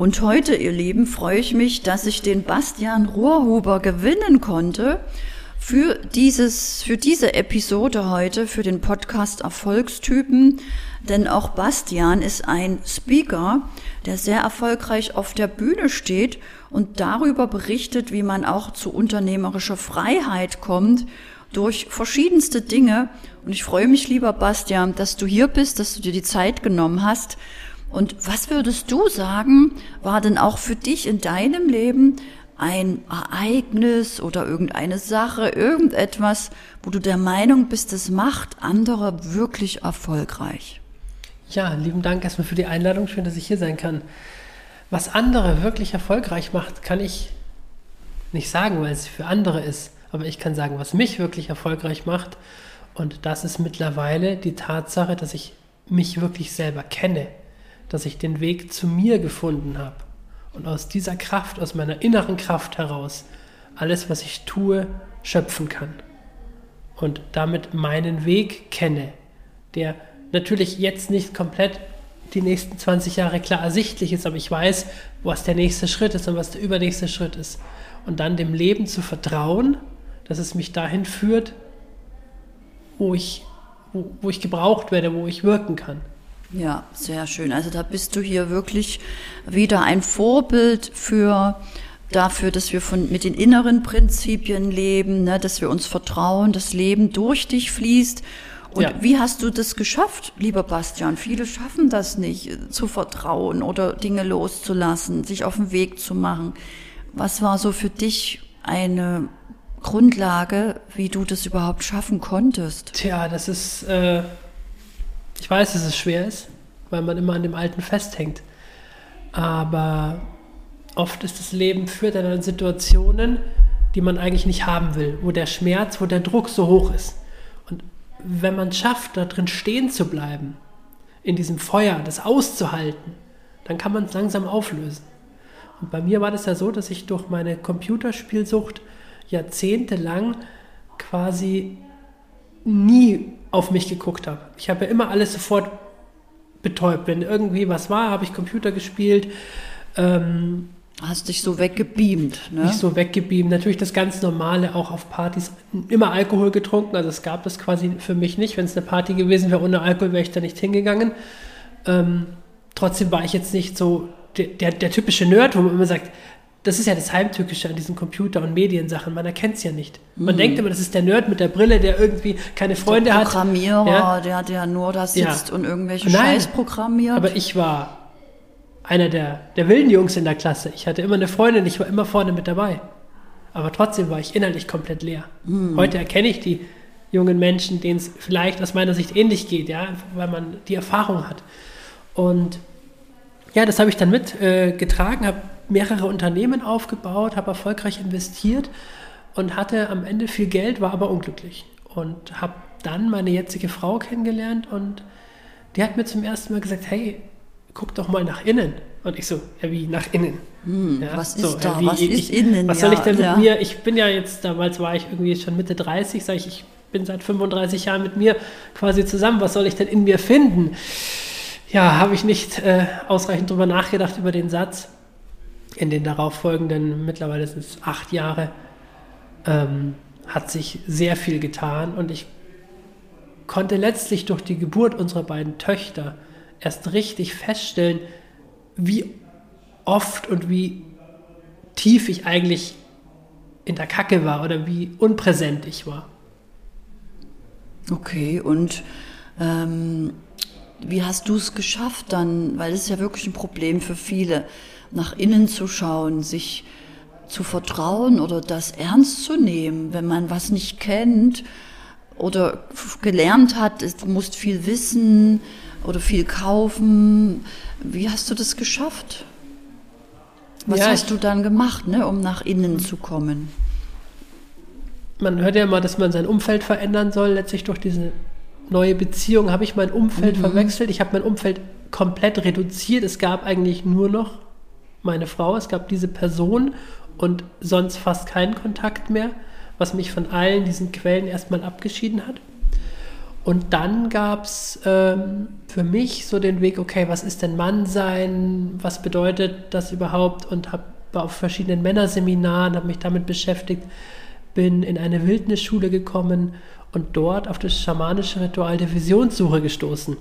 Und heute, ihr Lieben, freue ich mich, dass ich den Bastian Rohrhuber gewinnen konnte für dieses, für diese Episode heute, für den Podcast Erfolgstypen. Denn auch Bastian ist ein Speaker, der sehr erfolgreich auf der Bühne steht und darüber berichtet, wie man auch zu unternehmerischer Freiheit kommt durch verschiedenste Dinge. Und ich freue mich, lieber Bastian, dass du hier bist, dass du dir die Zeit genommen hast und was würdest du sagen, war denn auch für dich in deinem Leben ein Ereignis oder irgendeine Sache, irgendetwas, wo du der Meinung bist, es macht andere wirklich erfolgreich? Ja, lieben Dank erstmal für die Einladung. Schön, dass ich hier sein kann. Was andere wirklich erfolgreich macht, kann ich nicht sagen, weil es für andere ist. Aber ich kann sagen, was mich wirklich erfolgreich macht. Und das ist mittlerweile die Tatsache, dass ich mich wirklich selber kenne dass ich den Weg zu mir gefunden habe und aus dieser Kraft, aus meiner inneren Kraft heraus, alles, was ich tue, schöpfen kann. Und damit meinen Weg kenne, der natürlich jetzt nicht komplett die nächsten 20 Jahre klar ersichtlich ist, aber ich weiß, was der nächste Schritt ist und was der übernächste Schritt ist. Und dann dem Leben zu vertrauen, dass es mich dahin führt, wo ich, wo, wo ich gebraucht werde, wo ich wirken kann. Ja, sehr schön. Also da bist du hier wirklich wieder ein Vorbild für dafür, dass wir von, mit den inneren Prinzipien leben, ne, dass wir uns vertrauen, das Leben durch dich fließt. Und ja. wie hast du das geschafft, lieber Bastian? Viele schaffen das nicht, zu vertrauen oder Dinge loszulassen, sich auf den Weg zu machen. Was war so für dich eine Grundlage, wie du das überhaupt schaffen konntest? Tja, das ist äh, ich weiß, dass es schwer ist, weil man immer an dem Alten festhängt. Aber oft ist das Leben führt dann in Situationen, die man eigentlich nicht haben will, wo der Schmerz, wo der Druck so hoch ist. Und wenn man schafft, da drin stehen zu bleiben, in diesem Feuer, das auszuhalten, dann kann man es langsam auflösen. Und bei mir war das ja so, dass ich durch meine Computerspielsucht jahrzehntelang quasi nie auf mich geguckt habe. Ich habe ja immer alles sofort betäubt. Wenn irgendwie was war, habe ich Computer gespielt. Ähm, Hast dich so weggebeamt, ne? Nicht so weggebeamt. Natürlich das ganz Normale, auch auf Partys. Immer Alkohol getrunken, also es gab das quasi für mich nicht. Wenn es eine Party gewesen wäre ohne Alkohol, wäre ich da nicht hingegangen. Ähm, trotzdem war ich jetzt nicht so der, der, der typische Nerd, wo man immer sagt, das ist ja das Heimtückische an diesen Computer- und Mediensachen. Man erkennt es ja nicht. Man mhm. denkt immer, das ist der Nerd mit der Brille, der irgendwie keine Freunde der Programmierer, hat. Ja? der, ja nur da sitzt ja. und irgendwelche Nein, Scheiß programmiert. Aber ich war einer der, der wilden Jungs in der Klasse. Ich hatte immer eine Freundin, ich war immer vorne mit dabei. Aber trotzdem war ich innerlich komplett leer. Mhm. Heute erkenne ich die jungen Menschen, denen es vielleicht aus meiner Sicht ähnlich geht, ja, weil man die Erfahrung hat. Und ja, das habe ich dann mitgetragen, äh, habe mehrere Unternehmen aufgebaut, habe erfolgreich investiert und hatte am Ende viel Geld, war aber unglücklich. Und habe dann meine jetzige Frau kennengelernt und die hat mir zum ersten Mal gesagt, hey, guck doch mal nach innen. Und ich so, ja, wie nach innen? Hm, ja, was ist so, da? Wie, was ich, ist innen? Was soll ich denn mit ja. mir? Ich bin ja jetzt, damals war ich irgendwie schon Mitte 30, sage ich, ich bin seit 35 Jahren mit mir quasi zusammen. Was soll ich denn in mir finden? Ja, habe ich nicht äh, ausreichend drüber nachgedacht über den Satz in den darauffolgenden, mittlerweile sind es acht Jahre, ähm, hat sich sehr viel getan und ich konnte letztlich durch die Geburt unserer beiden Töchter erst richtig feststellen, wie oft und wie tief ich eigentlich in der Kacke war oder wie unpräsent ich war. Okay, und ähm, wie hast du es geschafft dann? Weil das ist ja wirklich ein Problem für viele nach innen zu schauen, sich zu vertrauen oder das ernst zu nehmen, wenn man was nicht kennt oder gelernt hat, du musst viel wissen oder viel kaufen. Wie hast du das geschafft? Was ja, hast du dann gemacht, ne, um nach innen zu kommen? Man hört ja immer, dass man sein Umfeld verändern soll. Letztlich durch diese neue Beziehung habe ich mein Umfeld mhm. verwechselt. Ich habe mein Umfeld komplett reduziert. Es gab eigentlich nur noch meine Frau, es gab diese Person und sonst fast keinen Kontakt mehr, was mich von allen diesen Quellen erstmal abgeschieden hat. Und dann gab es ähm, für mich so den Weg, okay, was ist denn Mann sein? Was bedeutet das überhaupt? Und habe auf verschiedenen Männerseminaren, habe mich damit beschäftigt, bin in eine Wildnisschule gekommen und dort auf das schamanische Ritual der Visionssuche gestoßen.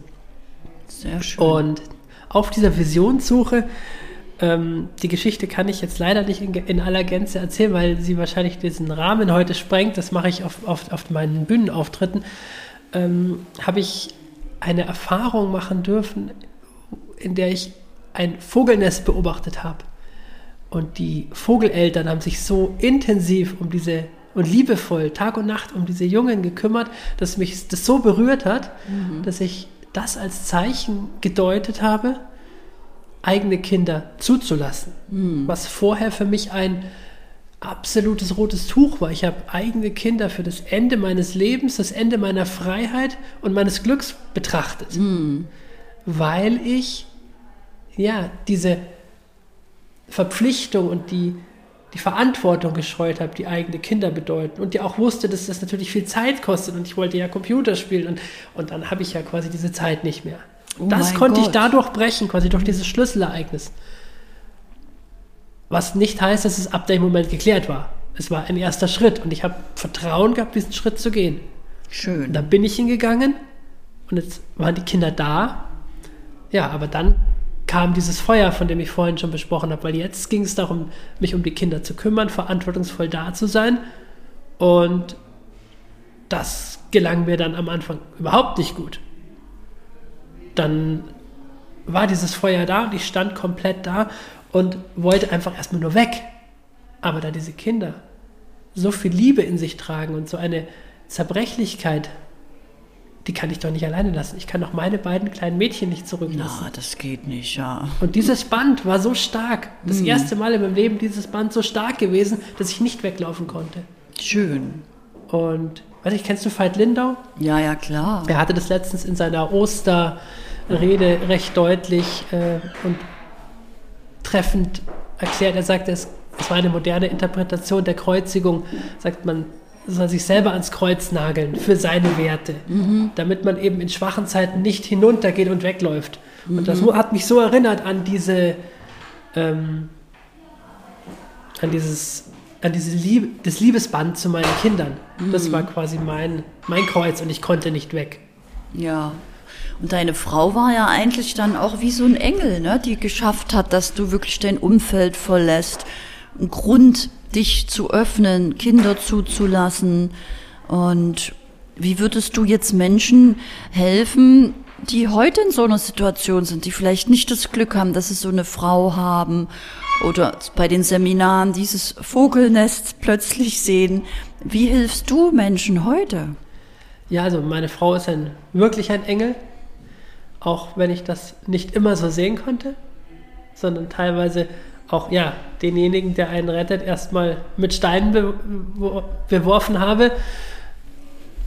Sehr schön. Und auf dieser Visionssuche, ähm, die Geschichte kann ich jetzt leider nicht in, in, aller Gänze erzählen, weil sie wahrscheinlich diesen Rahmen heute sprengt. Das mache ich auf, auf, auf meinen Bühnenauftritten. Ähm, habe ich eine Erfahrung machen dürfen, in der ich ein Vogelnest beobachtet habe. Und die Vogeleltern haben sich so intensiv um diese und liebevoll Tag und Nacht um diese Jungen gekümmert, dass mich das so berührt hat, mhm. dass ich das als Zeichen gedeutet habe, eigene Kinder zuzulassen. Mhm. Was vorher für mich ein absolutes rotes Tuch war. Ich habe eigene Kinder für das Ende meines Lebens, das Ende meiner Freiheit und meines Glücks betrachtet. Mhm. Weil ich ja diese Verpflichtung und die die Verantwortung gescheut habe, die eigene Kinder bedeuten und die auch wusste, dass das natürlich viel Zeit kostet und ich wollte ja Computer spielen und, und dann habe ich ja quasi diese Zeit nicht mehr. Oh das konnte Gott. ich dadurch brechen, quasi durch dieses Schlüsselereignis. Was nicht heißt, dass es ab dem Moment geklärt war. Es war ein erster Schritt und ich habe Vertrauen gehabt, diesen Schritt zu gehen. Schön. Und dann bin ich hingegangen und jetzt waren die Kinder da. Ja, aber dann kam dieses Feuer, von dem ich vorhin schon besprochen habe, weil jetzt ging es darum, mich um die Kinder zu kümmern, verantwortungsvoll da zu sein. Und das gelang mir dann am Anfang überhaupt nicht gut. Dann war dieses Feuer da und ich stand komplett da und wollte einfach erstmal nur weg. Aber da diese Kinder so viel Liebe in sich tragen und so eine Zerbrechlichkeit die kann ich doch nicht alleine lassen. Ich kann doch meine beiden kleinen Mädchen nicht zurücklassen. Ja, das geht nicht, ja. Und dieses Band war so stark. Das mhm. erste Mal in meinem Leben dieses Band so stark gewesen, dass ich nicht weglaufen konnte. Schön. Und, weiß ich, kennst du Veit Lindau? Ja, ja, klar. Er hatte das letztens in seiner Osterrede recht deutlich äh, und treffend erklärt. Er sagte, es, es war eine moderne Interpretation der Kreuzigung, sagt man, soll sich selber ans Kreuz nageln für seine Werte, mhm. damit man eben in schwachen Zeiten nicht hinuntergeht und wegläuft. Mhm. Und das mhm. hat mich so erinnert an diese, ähm, an dieses, an diese Liebe, das Liebesband zu meinen Kindern. Mhm. Das war quasi mein, mein Kreuz und ich konnte nicht weg. Ja. Und deine Frau war ja eigentlich dann auch wie so ein Engel, ne? die geschafft hat, dass du wirklich dein Umfeld verlässt. Ein Grund dich zu öffnen, Kinder zuzulassen. Und wie würdest du jetzt Menschen helfen, die heute in so einer Situation sind, die vielleicht nicht das Glück haben, dass sie so eine Frau haben oder bei den Seminaren dieses Vogelnest plötzlich sehen. Wie hilfst du Menschen heute? Ja, also meine Frau ist ein, wirklich ein Engel, auch wenn ich das nicht immer so sehen konnte, sondern teilweise auch ja, denjenigen, der einen rettet, erstmal mit Steinen be beworfen habe.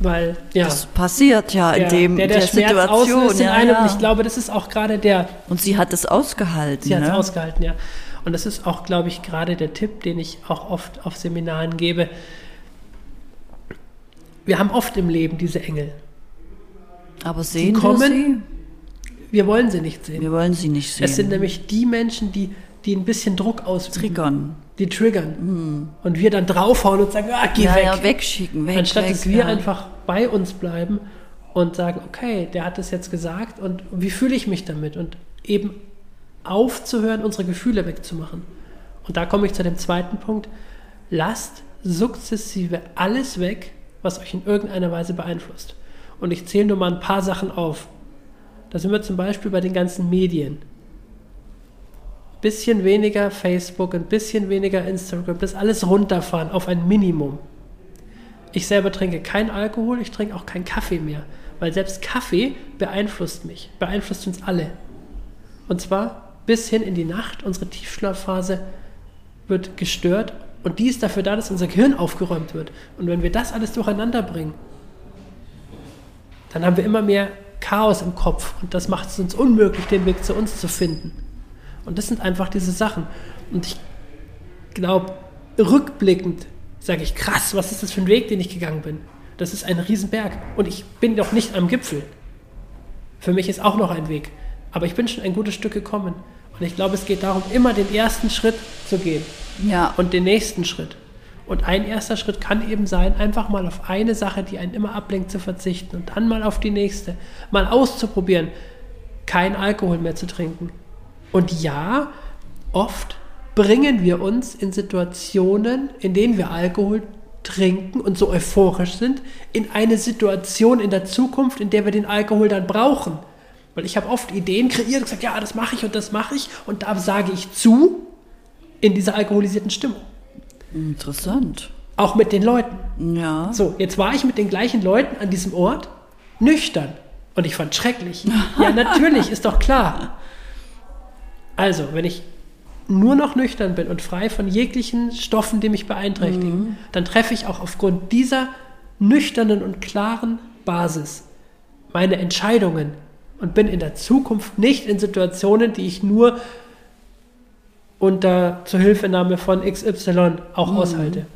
Weil, ja. Das passiert ja in dem, der, der, der Schmerz Situation. Ja, in einem. Ja. Und ich glaube, das ist auch gerade der. Und sie hat es ausgehalten. Sie hat es ne? ausgehalten, ja. Und das ist auch, glaube ich, gerade der Tipp, den ich auch oft auf Seminaren gebe. Wir haben oft im Leben diese Engel. Aber sehen die kommen, wir sie? Wir wollen sie nicht sehen. Wir wollen sie nicht sehen. Es sind nämlich die Menschen, die die ein bisschen Druck ausüben. Triggern. Die triggern. Mhm. Und wir dann draufhauen und sagen, ah, geh ja, weg. Ja, wegschicken, weg, Anstatt weg, dass wir ja. einfach bei uns bleiben und sagen, okay, der hat es jetzt gesagt und wie fühle ich mich damit? Und eben aufzuhören, unsere Gefühle wegzumachen. Und da komme ich zu dem zweiten Punkt. Lasst sukzessive alles weg, was euch in irgendeiner Weise beeinflusst. Und ich zähle nur mal ein paar Sachen auf. Da sind wir zum Beispiel bei den ganzen Medien bisschen weniger Facebook, ein bisschen weniger Instagram, das alles runterfahren auf ein Minimum. Ich selber trinke kein Alkohol, ich trinke auch keinen Kaffee mehr, weil selbst Kaffee beeinflusst mich, beeinflusst uns alle. Und zwar bis hin in die Nacht, unsere Tiefschlafphase wird gestört und die ist dafür da, dass unser Gehirn aufgeräumt wird. Und wenn wir das alles durcheinander bringen, dann haben wir immer mehr Chaos im Kopf und das macht es uns unmöglich, den Weg zu uns zu finden. Und das sind einfach diese Sachen. Und ich glaube, rückblickend sage ich, krass, was ist das für ein Weg, den ich gegangen bin? Das ist ein Riesenberg. Und ich bin noch nicht am Gipfel. Für mich ist auch noch ein Weg. Aber ich bin schon ein gutes Stück gekommen. Und ich glaube, es geht darum, immer den ersten Schritt zu gehen. Ja. Und den nächsten Schritt. Und ein erster Schritt kann eben sein, einfach mal auf eine Sache, die einen immer ablenkt, zu verzichten und dann mal auf die nächste. Mal auszuprobieren, kein Alkohol mehr zu trinken. Und ja, oft bringen wir uns in Situationen, in denen wir Alkohol trinken und so euphorisch sind, in eine Situation in der Zukunft, in der wir den Alkohol dann brauchen. Weil ich habe oft Ideen kreiert und gesagt, ja, das mache ich und das mache ich und da sage ich zu in dieser alkoholisierten Stimmung. Interessant. Auch mit den Leuten. Ja. So, jetzt war ich mit den gleichen Leuten an diesem Ort, nüchtern. Und ich fand schrecklich. ja, natürlich, ist doch klar. Also, wenn ich nur noch nüchtern bin und frei von jeglichen Stoffen, die mich beeinträchtigen, mhm. dann treffe ich auch aufgrund dieser nüchternen und klaren Basis meine Entscheidungen und bin in der Zukunft nicht in Situationen, die ich nur unter Zuhilfenahme von XY auch mhm. aushalte.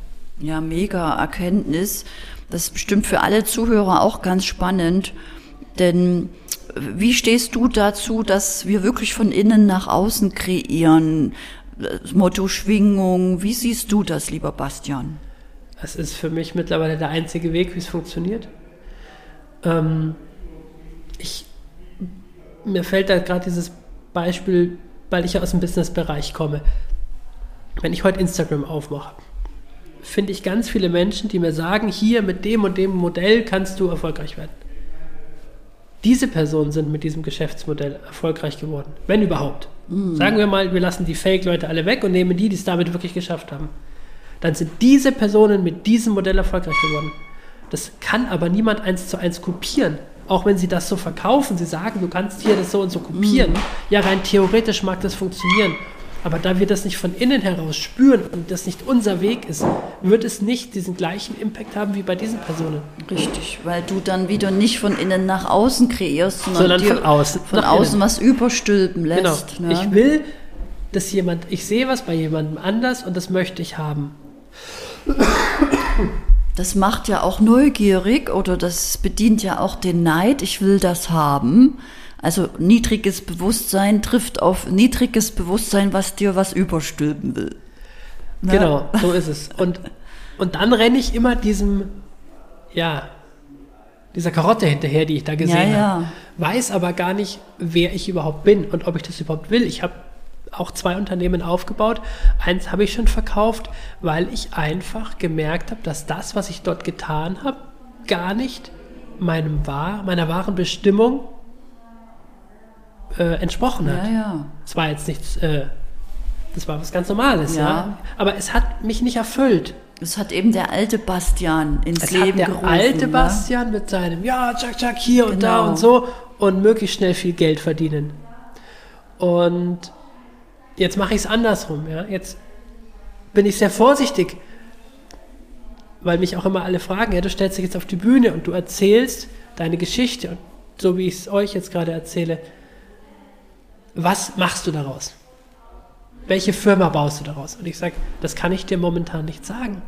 Ja, mega Erkenntnis. Das ist bestimmt für alle Zuhörer auch ganz spannend, denn wie stehst du dazu, dass wir wirklich von innen nach außen kreieren? Das Motto Schwingung. Wie siehst du das, lieber Bastian? Es ist für mich mittlerweile der einzige Weg, wie es funktioniert. Ähm, ich, mir fällt da gerade dieses Beispiel, weil ich ja aus dem Businessbereich komme. Wenn ich heute Instagram aufmache, finde ich ganz viele Menschen, die mir sagen, hier mit dem und dem Modell kannst du erfolgreich werden. Diese Personen sind mit diesem Geschäftsmodell erfolgreich geworden, wenn überhaupt. Mhm. Sagen wir mal, wir lassen die Fake-Leute alle weg und nehmen die, die es damit wirklich geschafft haben. Dann sind diese Personen mit diesem Modell erfolgreich geworden. Das kann aber niemand eins zu eins kopieren. Auch wenn sie das so verkaufen, sie sagen, du kannst hier das so und so kopieren. Mhm. Ja, rein theoretisch mag das funktionieren. Aber da wir das nicht von innen heraus spüren und das nicht unser Weg ist, wird es nicht diesen gleichen Impact haben wie bei diesen Personen. Richtig, weil du dann wieder nicht von innen nach außen kreierst, sondern, sondern von außen, von außen innen. was überstülpen lässt. Genau. Ne? Ich will, dass jemand, ich sehe was bei jemandem anders und das möchte ich haben. Das macht ja auch neugierig oder das bedient ja auch den Neid, ich will das haben. Also niedriges Bewusstsein trifft auf niedriges Bewusstsein, was dir was überstülpen will. Ne? Genau, so ist es. Und, und dann renne ich immer diesem, ja, dieser Karotte hinterher, die ich da gesehen ja, ja. habe. Weiß aber gar nicht, wer ich überhaupt bin und ob ich das überhaupt will. Ich habe auch zwei Unternehmen aufgebaut. Eins habe ich schon verkauft, weil ich einfach gemerkt habe, dass das, was ich dort getan habe, gar nicht meinem wahr, meiner wahren Bestimmung äh, entsprochen hat. Ja, ja. Es war jetzt nichts, äh, das war was ganz Normales, ja. ja. Aber es hat mich nicht erfüllt. Es hat eben der alte Bastian ins es Leben hat der gerufen. Der alte ne? Bastian mit seinem, ja, tschak, tschak, hier genau. und da genau. und so und möglichst schnell viel Geld verdienen. Und jetzt mache ich es andersrum, ja. Jetzt bin ich sehr vorsichtig, weil mich auch immer alle fragen, ja, du stellst dich jetzt auf die Bühne und du erzählst deine Geschichte und so wie ich es euch jetzt gerade erzähle, was machst du daraus? Welche Firma baust du daraus? Und ich sage, das kann ich dir momentan nicht sagen,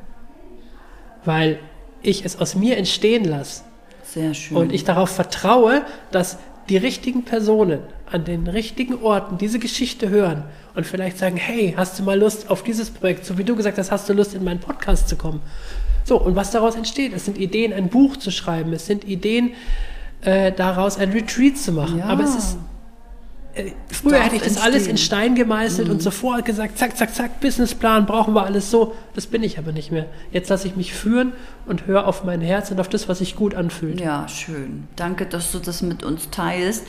weil ich es aus mir entstehen lasse. Sehr schön. Und ich darauf vertraue, dass die richtigen Personen an den richtigen Orten diese Geschichte hören und vielleicht sagen, hey, hast du mal Lust auf dieses Projekt? So wie du gesagt hast, hast du Lust in meinen Podcast zu kommen? So, und was daraus entsteht, es sind Ideen, ein Buch zu schreiben, es sind Ideen, äh, daraus ein Retreat zu machen. Ja. Aber es ist früher hätte ich das entstehen. alles in Stein gemeißelt mhm. und sofort gesagt, zack, zack, zack, Businessplan, brauchen wir alles so. Das bin ich aber nicht mehr. Jetzt lasse ich mich führen und höre auf mein Herz und auf das, was sich gut anfühlt. Ja, schön. Danke, dass du das mit uns teilst.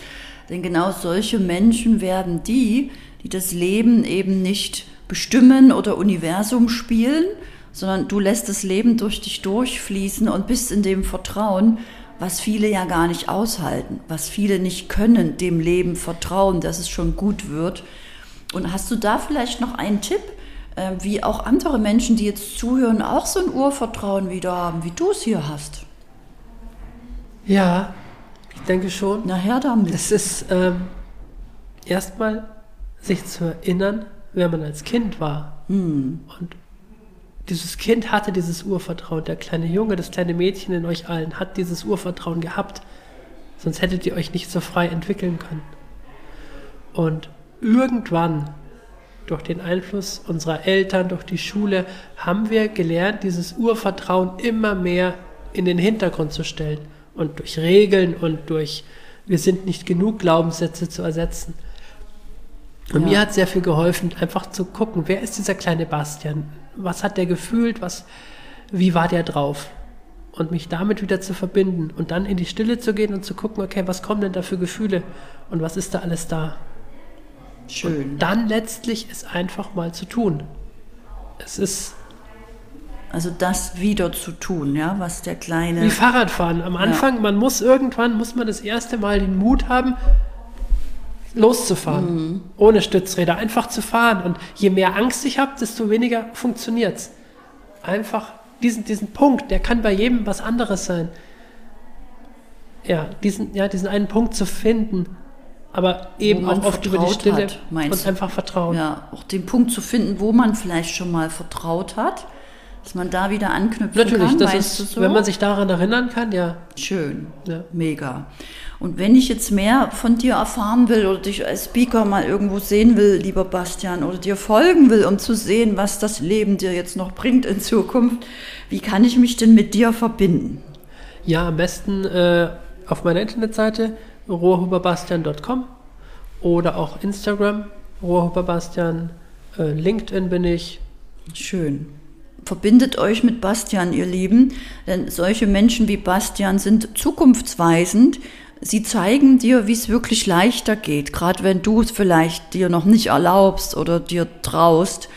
Denn genau solche Menschen werden die, die das Leben eben nicht bestimmen oder Universum spielen, sondern du lässt das Leben durch dich durchfließen und bist in dem Vertrauen, was viele ja gar nicht aushalten, was viele nicht können, dem Leben vertrauen, dass es schon gut wird. Und hast du da vielleicht noch einen Tipp, äh, wie auch andere Menschen, die jetzt zuhören, auch so ein Urvertrauen wieder haben, wie du es hier hast? Ja, ich denke schon. Na her damit. Es ist ähm, erstmal sich zu erinnern, wer man als Kind war. Hm. Und dieses Kind hatte dieses Urvertrauen, der kleine Junge, das kleine Mädchen in euch allen hat dieses Urvertrauen gehabt. Sonst hättet ihr euch nicht so frei entwickeln können. Und irgendwann, durch den Einfluss unserer Eltern, durch die Schule, haben wir gelernt, dieses Urvertrauen immer mehr in den Hintergrund zu stellen und durch Regeln und durch wir sind nicht genug Glaubenssätze zu ersetzen. Und ja. mir hat sehr viel geholfen, einfach zu gucken, wer ist dieser kleine Bastian? Was hat der gefühlt? Was, wie war der drauf? Und mich damit wieder zu verbinden und dann in die Stille zu gehen und zu gucken, okay, was kommen denn da für Gefühle und was ist da alles da? Schön. Und dann letztlich es einfach mal zu tun. Es ist also das wieder zu tun, ja, was der kleine. Wie Fahrradfahren. Am Anfang, ja. man muss irgendwann, muss man das erste Mal den Mut haben, loszufahren. Mhm. Ohne Stützräder. Einfach zu fahren. Und je mehr Angst ich habe, desto weniger funktioniert es. Einfach diesen, diesen Punkt, der kann bei jedem was anderes sein. Ja, diesen, ja, diesen einen Punkt zu finden, aber eben auch oft über die Stille hat, und einfach vertrauen. Ja, auch den Punkt zu finden, wo man vielleicht schon mal vertraut hat dass man da wieder anknüpfen Natürlich, kann. Natürlich, so? wenn man sich daran erinnern kann, ja. Schön, ja. mega. Und wenn ich jetzt mehr von dir erfahren will oder dich als Speaker mal irgendwo sehen will, lieber Bastian, oder dir folgen will, um zu sehen, was das Leben dir jetzt noch bringt in Zukunft, wie kann ich mich denn mit dir verbinden? Ja, am besten äh, auf meiner Internetseite rohrhuberbastian.com oder auch Instagram, rohrhuberbastian, äh, LinkedIn bin ich. Schön verbindet euch mit Bastian, ihr Lieben, denn solche Menschen wie Bastian sind zukunftsweisend. Sie zeigen dir, wie es wirklich leichter geht, gerade wenn du es vielleicht dir noch nicht erlaubst oder dir traust.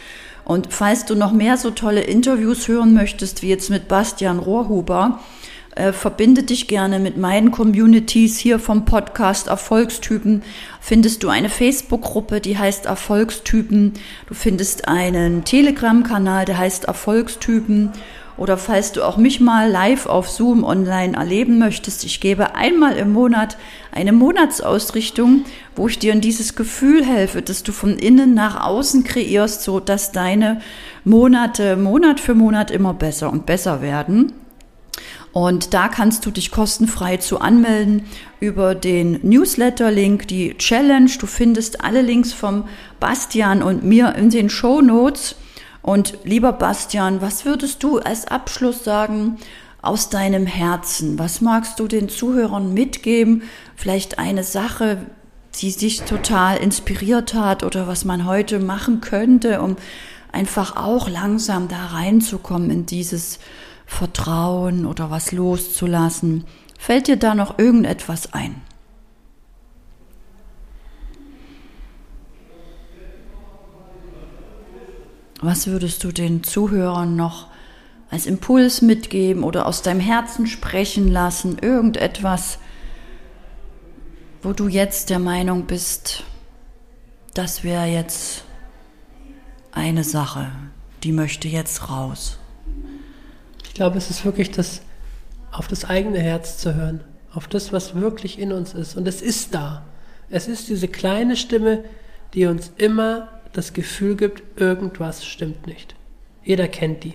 Und falls du noch mehr so tolle Interviews hören möchtest, wie jetzt mit Bastian Rohrhuber, äh, verbinde dich gerne mit meinen Communities hier vom Podcast Erfolgstypen. Findest du eine Facebook-Gruppe, die heißt Erfolgstypen. Du findest einen Telegram-Kanal, der heißt Erfolgstypen. Oder falls du auch mich mal live auf Zoom online erleben möchtest, ich gebe einmal im Monat eine Monatsausrichtung, wo ich dir in dieses Gefühl helfe, dass du von innen nach außen kreierst, so dass deine Monate Monat für Monat immer besser und besser werden. Und da kannst du dich kostenfrei zu anmelden über den Newsletter-Link, die Challenge. Du findest alle Links vom Bastian und mir in den Show Notes. Und lieber Bastian, was würdest du als Abschluss sagen aus deinem Herzen? Was magst du den Zuhörern mitgeben? Vielleicht eine Sache, die dich total inspiriert hat oder was man heute machen könnte, um einfach auch langsam da reinzukommen in dieses Vertrauen oder was loszulassen. Fällt dir da noch irgendetwas ein? Was würdest du den Zuhörern noch als Impuls mitgeben oder aus deinem Herzen sprechen lassen? Irgendetwas, wo du jetzt der Meinung bist, das wäre jetzt eine Sache, die möchte jetzt raus. Ich glaube, es ist wirklich das, auf das eigene Herz zu hören, auf das, was wirklich in uns ist. Und es ist da. Es ist diese kleine Stimme, die uns immer das Gefühl gibt, irgendwas stimmt nicht. Jeder kennt die.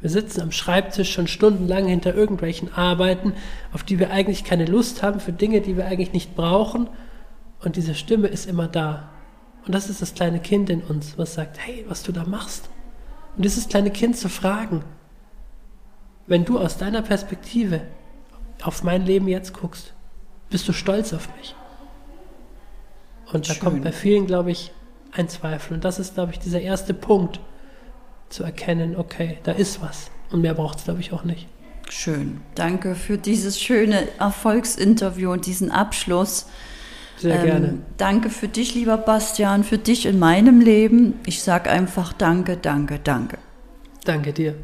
Wir sitzen am Schreibtisch schon stundenlang hinter irgendwelchen Arbeiten, auf die wir eigentlich keine Lust haben, für Dinge, die wir eigentlich nicht brauchen. Und diese Stimme ist immer da. Und das ist das kleine Kind in uns, was sagt, hey, was du da machst. Und dieses kleine Kind zu fragen, wenn du aus deiner Perspektive auf mein Leben jetzt guckst, bist du stolz auf mich. Und da Schön. kommt bei vielen, glaube ich, ein Zweifel. Und das ist, glaube ich, dieser erste Punkt, zu erkennen, okay, da ist was. Und mehr braucht es, glaube ich, auch nicht. Schön. Danke für dieses schöne Erfolgsinterview und diesen Abschluss. Sehr ähm, gerne. Danke für dich, lieber Bastian, für dich in meinem Leben. Ich sage einfach danke, danke, danke. Danke dir.